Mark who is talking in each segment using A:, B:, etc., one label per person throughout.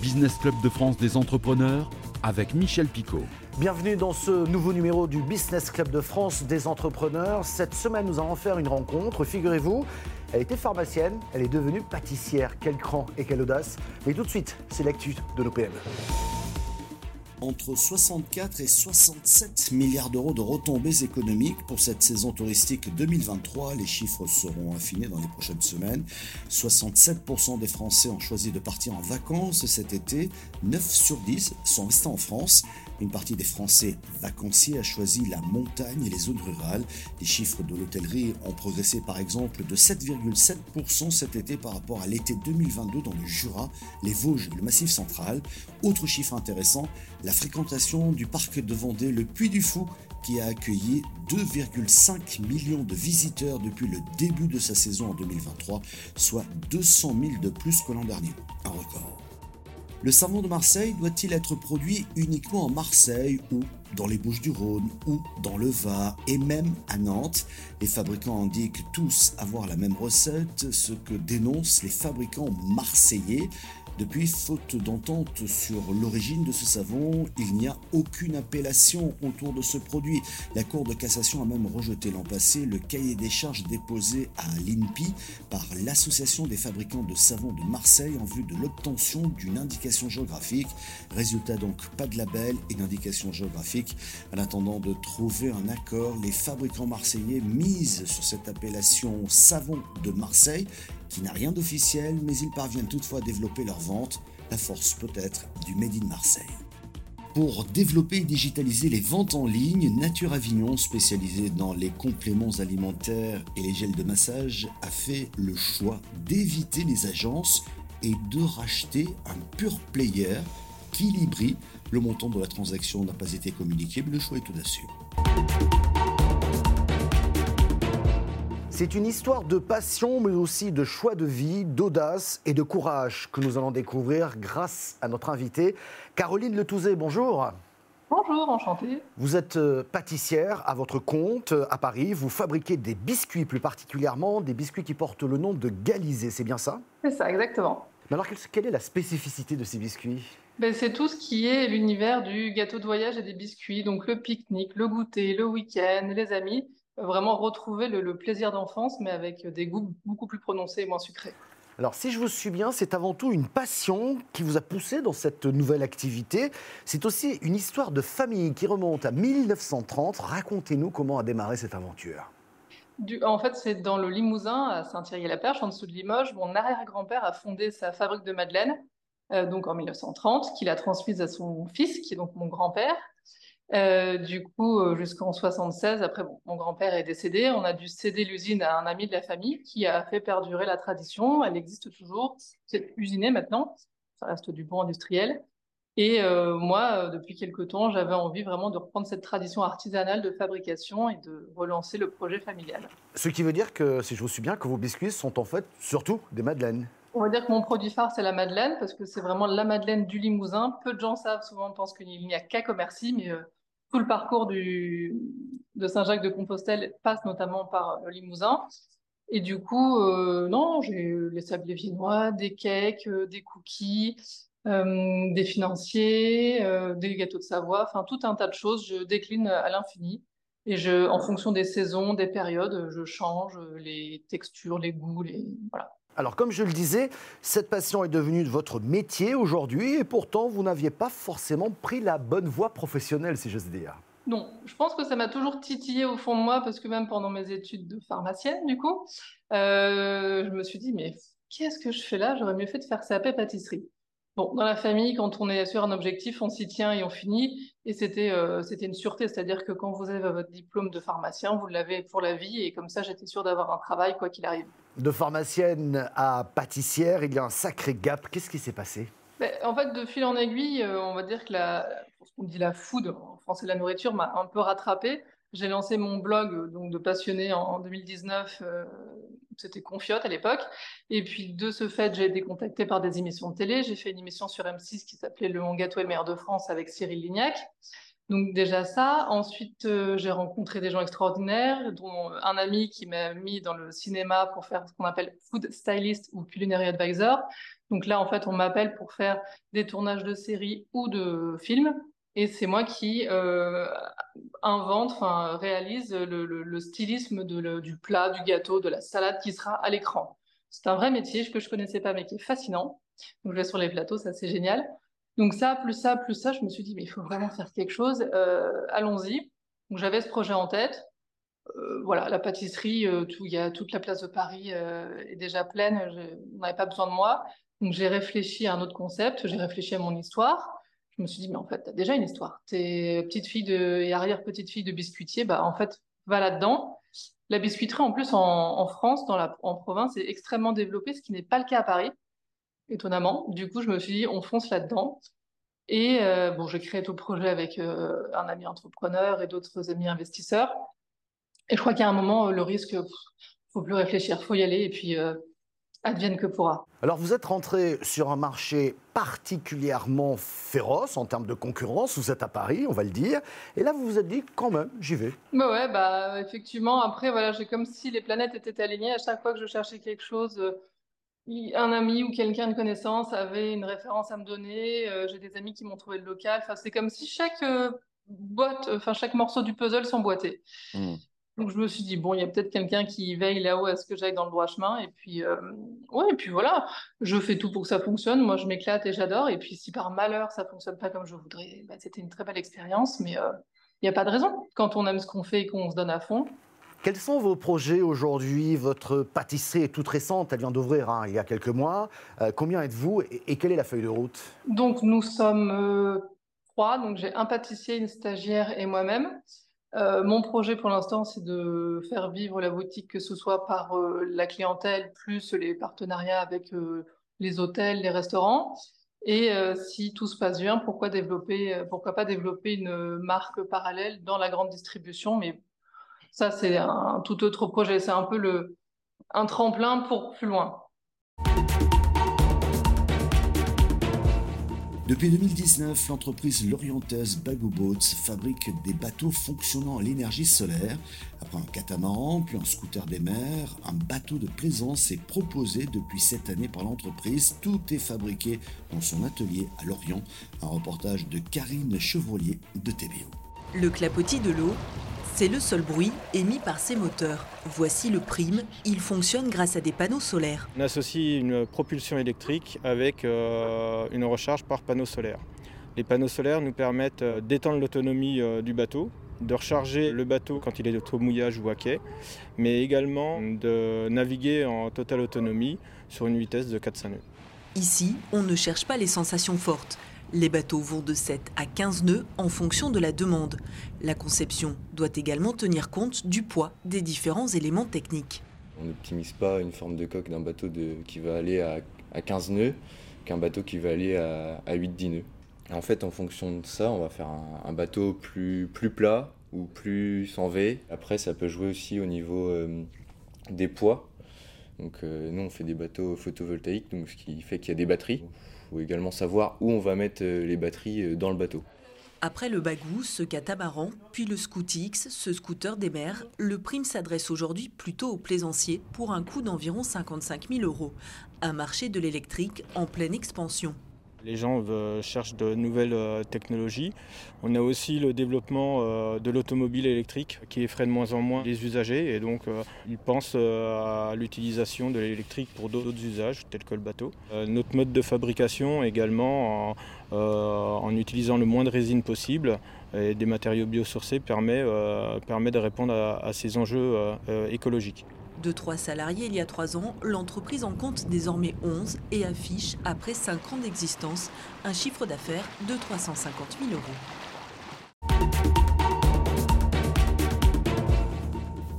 A: Business Club de France des entrepreneurs avec Michel Picot.
B: Bienvenue dans ce nouveau numéro du Business Club de France des entrepreneurs. Cette semaine, nous allons faire une rencontre. Figurez-vous, elle était pharmacienne, elle est devenue pâtissière. Quel cran et quelle audace. Mais tout de suite, c'est l'actu de nos PME
C: entre 64 et 67 milliards d'euros de retombées économiques pour cette saison touristique 2023. Les chiffres seront affinés dans les prochaines semaines. 67% des Français ont choisi de partir en vacances cet été. 9 sur 10 sont restés en France. Une partie des Français vacanciers a choisi la montagne et les zones rurales. Les chiffres de l'hôtellerie ont progressé par exemple de 7,7% cet été par rapport à l'été 2022 dans le Jura, les Vosges et le Massif central. Autre chiffre intéressant, la fréquentation du parc de Vendée, le Puy du Fou, qui a accueilli 2,5 millions de visiteurs depuis le début de sa saison en 2023, soit 200 000 de plus que l'an dernier. Un record. Le savon de Marseille doit-il être produit uniquement en Marseille ou dans les Bouches du Rhône ou dans le Var et même à Nantes? Les fabricants indiquent tous avoir la même recette, ce que dénoncent les fabricants marseillais. Depuis, faute d'entente sur l'origine de ce savon, il n'y a aucune appellation autour de ce produit. La Cour de cassation a même rejeté l'an passé le cahier des charges déposé à l'INPI par l'Association des fabricants de savon de Marseille en vue de l'obtention d'une indication géographique. Résultat donc, pas de label et d'indication géographique. En attendant de trouver un accord, les fabricants marseillais misent sur cette appellation savon de Marseille qui n'a rien d'officiel, mais ils parviennent toutefois à développer leur vente, la force peut-être du Made in Marseille. Pour développer et digitaliser les ventes en ligne, Nature Avignon, spécialisée dans les compléments alimentaires et les gels de massage, a fait le choix d'éviter les agences et de racheter un pur player, Kilibri. Le montant de la transaction n'a pas été communiqué, mais le choix est audacieux.
B: C'est une histoire de passion, mais aussi de choix de vie, d'audace et de courage que nous allons découvrir grâce à notre invitée, Caroline Letouzé. Bonjour.
D: Bonjour, enchantée.
B: Vous êtes euh, pâtissière à votre compte euh, à Paris. Vous fabriquez des biscuits, plus particulièrement des biscuits qui portent le nom de Galizé, c'est bien ça?
D: C'est ça, exactement.
B: Mais alors, quelle est la spécificité de ces biscuits?
D: Ben, C'est tout ce qui est l'univers du gâteau de voyage et des biscuits, donc le pique-nique, le goûter, le week-end, les amis vraiment retrouver le, plaisir d'enfance, mais avec des goûts beaucoup plus prononcés et moins sucrés.
B: Alors, si je vous suis bien, c'est avant tout une passion qui vous a poussé dans cette nouvelle activité. C'est aussi une histoire de famille qui remonte à 1930. Racontez-nous comment a démarré cette aventure.
D: en fait, c'est dans le Limousin, à Saint-Thierry-la-Perche, en dessous de Limoges. Mon arrière-grand-père a fondé sa fabrique de madeleine, euh, donc en 1930, qu'il a transmise à son fils, qui est donc mon grand-père. Euh, du coup, euh, jusqu'en 76, après, mon grand-père est décédé, on a dû céder l'usine à un ami de la famille qui a fait perdurer la tradition. Elle existe toujours. C'est usiné maintenant. Ça reste du bon industriel. Et euh, moi, depuis quelques temps, j'avais envie vraiment de reprendre cette tradition artisanale de fabrication et de relancer le projet familial.
B: Ce qui veut dire que, si je vous suis bien, que vos biscuits sont en fait surtout des madeleines.
D: On va dire que mon produit phare, c'est la madeleine, parce que c'est vraiment la madeleine du Limousin. Peu de gens savent, souvent pensent qu'il n'y a qu'à Commercy, mais tout le parcours de Saint-Jacques-de-Compostelle passe notamment par le Limousin. Et du coup, euh, non, j'ai les sablés viennois, des cakes, euh, des cookies, euh, des financiers, des gâteaux de Savoie, enfin tout un tas de choses. Je décline à l'infini. Et je, en fonction des saisons, des périodes, je change les textures, les goûts, les voilà.
B: Alors, comme je le disais, cette passion est devenue votre métier aujourd'hui et pourtant, vous n'aviez pas forcément pris la bonne voie professionnelle, si j'ose dire.
D: Non, je pense que ça m'a toujours titillé au fond de moi parce que même pendant mes études de pharmacienne, du coup, euh, je me suis dit, mais qu'est-ce que je fais là? J'aurais mieux fait de faire CAP pâtisserie. Bon, dans la famille, quand on est sur un objectif, on s'y tient et on finit. Et c'était euh, c'était une sûreté, c'est-à-dire que quand vous avez votre diplôme de pharmacien, vous l'avez pour la vie. Et comme ça, j'étais sûre d'avoir un travail, quoi qu'il arrive.
B: De pharmacienne à pâtissière, il y a un sacré gap. Qu'est-ce qui s'est passé?
D: Ben, En fait, de fil en aiguille, euh, on va dire que la, ce qu'on dit la food, en français la nourriture, m'a un peu rattrapée. J'ai lancé mon blog donc de passionné en 2019 c'était Confiote à l'époque. Et puis de ce fait, j'ai été contactée par des émissions de télé. J'ai fait une émission sur M6 qui s'appelait Le Mon Gâteau et Maire de France avec Cyril Lignac. Donc déjà ça. Ensuite, euh, j'ai rencontré des gens extraordinaires, dont un ami qui m'a mis dans le cinéma pour faire ce qu'on appelle food stylist ou culinary advisor. Donc là, en fait, on m'appelle pour faire des tournages de séries ou de films. Et c'est moi qui euh, invente, enfin réalise le, stylisme du plat, du gâteau, de la salade qui sera à l'écran. C'est un vrai métier que je connaissais pas, mais qui est fascinant. Donc je vais sur les plateaux, ça c'est génial. Donc ça, plus ça, plus ça, je me suis dit, mais il faut vraiment faire quelque chose, euh, allons-y. Donc j'avais ce projet en tête. Euh, voilà, la pâtisserie, euh, y a toute la place de Paris est déjà pleine, on n'avait pas besoin de moi. Donc j'ai réfléchi à un autre concept, j'ai réfléchi à mon histoire. Je me suis dit, mais en fait, tu as déjà une histoire. Tu es petite fille de, et arrière-petite fille de biscuitier, bah en fait, va là-dedans. La biscuiterie, en plus, en, France, dans la, en province, est extrêmement développée, ce qui n'est pas le cas à Paris étonnamment. Du coup, je me suis dit, on fonce là-dedans. Et euh, bon, j'ai créé tout le projet avec euh, un ami entrepreneur et d'autres amis investisseurs. Et je crois qu'à un moment, le risque, ne faut plus réfléchir, faut y aller et puis euh, advienne que pourra.
B: Alors, vous êtes rentré sur un marché particulièrement féroce en termes de concurrence. Vous êtes à Paris, on va le dire. Et là, vous vous êtes dit, quand même, j'y vais.
D: Bah ouais, bah effectivement. Après, voilà, j'ai comme si les planètes étaient alignées. À chaque fois que je cherchais quelque chose un ami ou quelqu'un de connaissance avait une référence à me donner. Euh, j'ai des amis qui m'ont trouvé le local. Enfin, c'est comme si chaque euh, boîte, enfin chaque morceau du puzzle s'emboîtait. Hmm. Donc je me suis dit bon, il y a peut-être quelqu'un qui veille là-haut à ce que j'aille dans le droit chemin. Et puis euh, ouais, et puis voilà, je fais tout pour que ça fonctionne. Moi, je m'éclate et j'adore. Et puis si par malheur ça fonctionne pas comme je voudrais, bah, c'était une très belle expérience. Mais il n'y a pas de raison. Quand on aime ce qu'on fait et qu'on se donne à fond,
B: quels sont vos projets aujourd'hui? Votre pâtisserie est toute récente, elle vient d'ouvrir hein, il y a quelques mois. Euh, combien êtes-vous et, quelle est la feuille de route?
D: Donc nous sommes euh, trois, donc j'ai un pâtissier, une stagiaire et moi-même. Euh, mon projet pour l'instant, c'est de faire vivre la boutique, que ce soit par la clientèle, plus les partenariats avec les hôtels, les restaurants. Et si tout se passe bien, pourquoi, développer, pourquoi pas développer une marque parallèle dans la grande distribution, mais ça, c'est un tout autre projet. C'est un peu un tremplin pour plus loin.
C: Depuis 2019, l'entreprise lorientaise Bagou Boats fabrique des bateaux fonctionnant à l'énergie solaire. Après un catamaran, puis un scooter des mers, un bateau de plaisance est proposé depuis cette année par l'entreprise. Tout est fabriqué dans son atelier à Lorient. Un reportage de Karine Chevrolier de TBO.
E: Le clapotis de l'eau, c'est le seul bruit émis par ces moteurs. Voici le prime, il fonctionne grâce à des panneaux solaires.
F: On associe une propulsion électrique avec euh, une recharge par panneau solaire. Les panneaux solaires nous permettent euh, d'étendre l'autonomie euh, du bateau, de recharger le bateau quand il est au mouillage ou à quai, mais également de naviguer en totale autonomie sur une vitesse de 400 nœuds.
E: Ici, on ne cherche pas les sensations fortes. Les bateaux vont de 7 à 15 nœuds en fonction de la demande. La conception doit également tenir compte du poids des différents éléments techniques.
G: On n'optimise pas une forme de coque d'un bateau qui va aller à, 15 nœuds qu'un bateau qui va aller à, 8-10 nœuds. En fait, en fonction de ça, on va faire un, bateau plus, plus plat ou plus en V. Après, ça peut jouer aussi au niveau euh, des poids. Donc, euh, nous, on fait des bateaux photovoltaïques, donc ce qui fait qu'il y a des batteries faut également savoir où on va mettre euh, les batteries euh, dans le bateau.
E: Après le bagou, ce catamaran, puis le Scootix, ce scooter des mers, le prime s'adresse aujourd'hui plutôt aux plaisanciers pour un coût d'environ 55 000 euros. Un marché de l'électrique en pleine expansion.
F: Les gens cherchent de nouvelles euh, technologies. On a aussi le développement euh, de l'automobile électrique qui effraie de moins en moins les usagers et donc euh, ils pensent à l'utilisation de l'électrique pour d'autres usages tels que le bateau. Notre mode de fabrication également en, utilisant le moins de résine possible et des matériaux biosourcés permet, permet de répondre à ces enjeux écologiques.
E: De trois salariés il y a trois ans, l'entreprise en compte désormais 11 et affiche, après 5 ans d'existence, un chiffre d'affaires de 350 000 euros.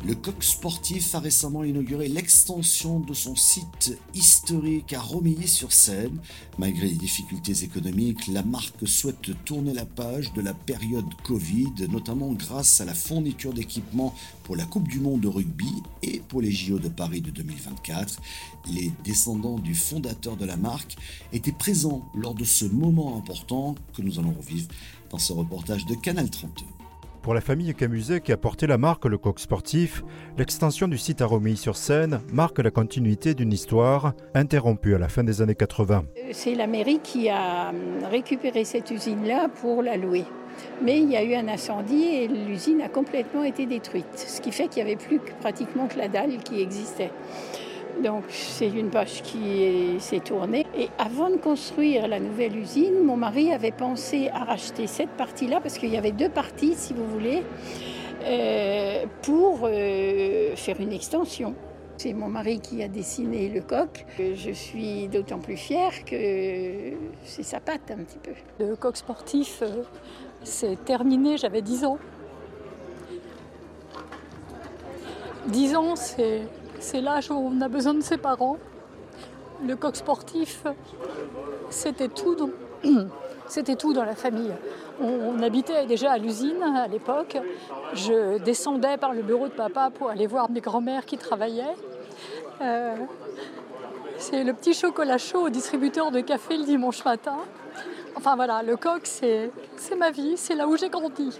C: Le coq sportif a récemment inauguré l'extension de son site historique à Romilly-sur-Seine. Malgré les difficultés économiques, la marque souhaite tourner la page de la période Covid, notamment grâce à la fourniture d'équipements pour la Coupe du Monde de rugby et pour les JO de Paris de 2024. Les descendants du fondateur de la marque étaient présents lors de ce moment important que nous allons revivre dans ce reportage de Canal 32.
H: Pour la famille Camuset qui a porté la marque Le Coq Sportif, l'extension du site à Romilly-sur-Seine marque la continuité d'une histoire interrompue à la fin des années 80.
I: C'est la mairie qui a récupéré cette usine-là pour la louer. Mais il y a eu un incendie et l'usine a complètement été détruite, ce qui fait qu'il n'y avait plus pratiquement que la dalle qui existait. Donc c'est une page qui s'est tournée. Et avant de construire la nouvelle usine, mon mari avait pensé à racheter cette partie-là, parce qu'il y avait deux parties, si vous voulez, euh, pour euh, faire une extension. C'est mon mari qui a dessiné le coq. Je suis d'autant plus fière que c'est sa patte un petit peu.
J: Le coq sportif, euh, c'est terminé, j'avais 10 ans. 10 ans, c'est c'est l'âge où on a besoin de ses parents. Le coq sportif, c'était tout, dans... la famille. On, habitait déjà à l'usine à l'époque. Je descendais par le bureau de papa pour aller voir mes grands-mères qui travaillaient. Euh, c'est le petit chocolat chaud au distributeur de café le dimanche matin. Enfin voilà, le coq, c'est ma vie, c'est là où j'ai grandi.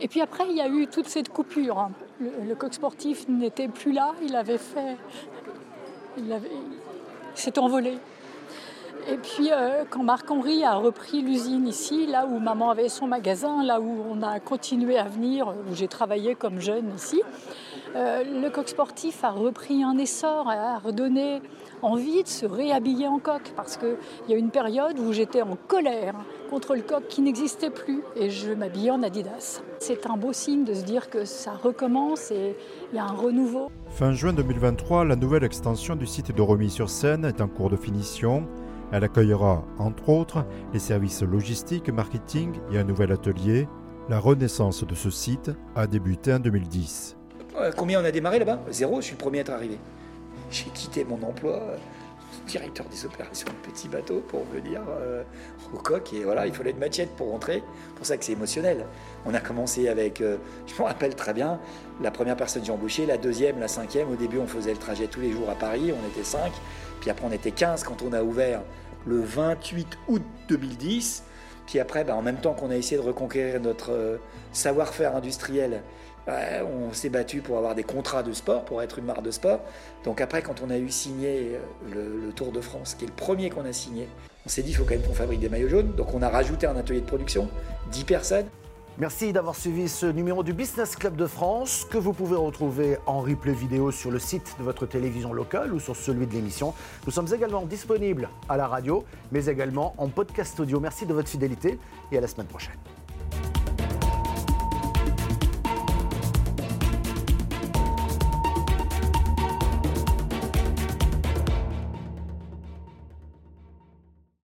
J: Et puis après, il y a eu toute cette coupure. Le, coq sportif n'était plus là, il avait fait. Il, avait, s'est envolé. Et puis, euh, quand Marc-Henri a repris l'usine ici, là où maman avait son magasin, là où on a continué à venir, où j'ai travaillé comme jeune ici, euh, le coq sportif a repris un essor, a redonné envie de se réhabiller en coq, parce qu'il y a une période où j'étais en colère contre le coq qui n'existait plus, et je m'habillais en Adidas. C'est un beau signe de se dire que ça recommence et il y a un renouveau.
H: Fin juin 2023, la nouvelle extension du site de Remis-sur-Seine est en cours de finition. Elle accueillera, entre autres, les services logistiques, marketing et un nouvel atelier. La renaissance de ce site a débuté en 2010.
K: Combien on a démarré là-bas? Zéro, je suis le premier à être arrivé. J'ai quitté mon emploi, directeur des opérations de petits bateaux, pour venir euh, au coq. Et voilà, il fallait une machette pour rentrer. C'est pour ça que c'est émotionnel. On a commencé avec, euh, je me rappelle très bien, la première personne que j'ai embauchée, la deuxième, la cinquième. Au début, on faisait le trajet tous les jours à Paris, on était cinq. Puis après, on était 15 quand on a ouvert le 28 août 2010. Puis après, bah, en même temps qu'on a essayé de reconquérir notre euh, savoir-faire industriel on s'est battu pour avoir des contrats de sport, pour être une marque de sport. Donc après, quand on a eu signé euh, le, Tour de France, qui est le premier qu'on a signé, on s'est dit, il faut quand même qu'on fabrique des maillots jaunes. Donc on a rajouté un atelier de production, 10 personnes.
B: Merci d'avoir suivi ce numéro du Business Club de France que vous pouvez retrouver en replay vidéo sur le site de votre télévision locale ou sur celui de l'émission. Nous sommes également disponibles à la radio, mais également en podcast audio. Merci de votre fidélité et à la semaine prochaine.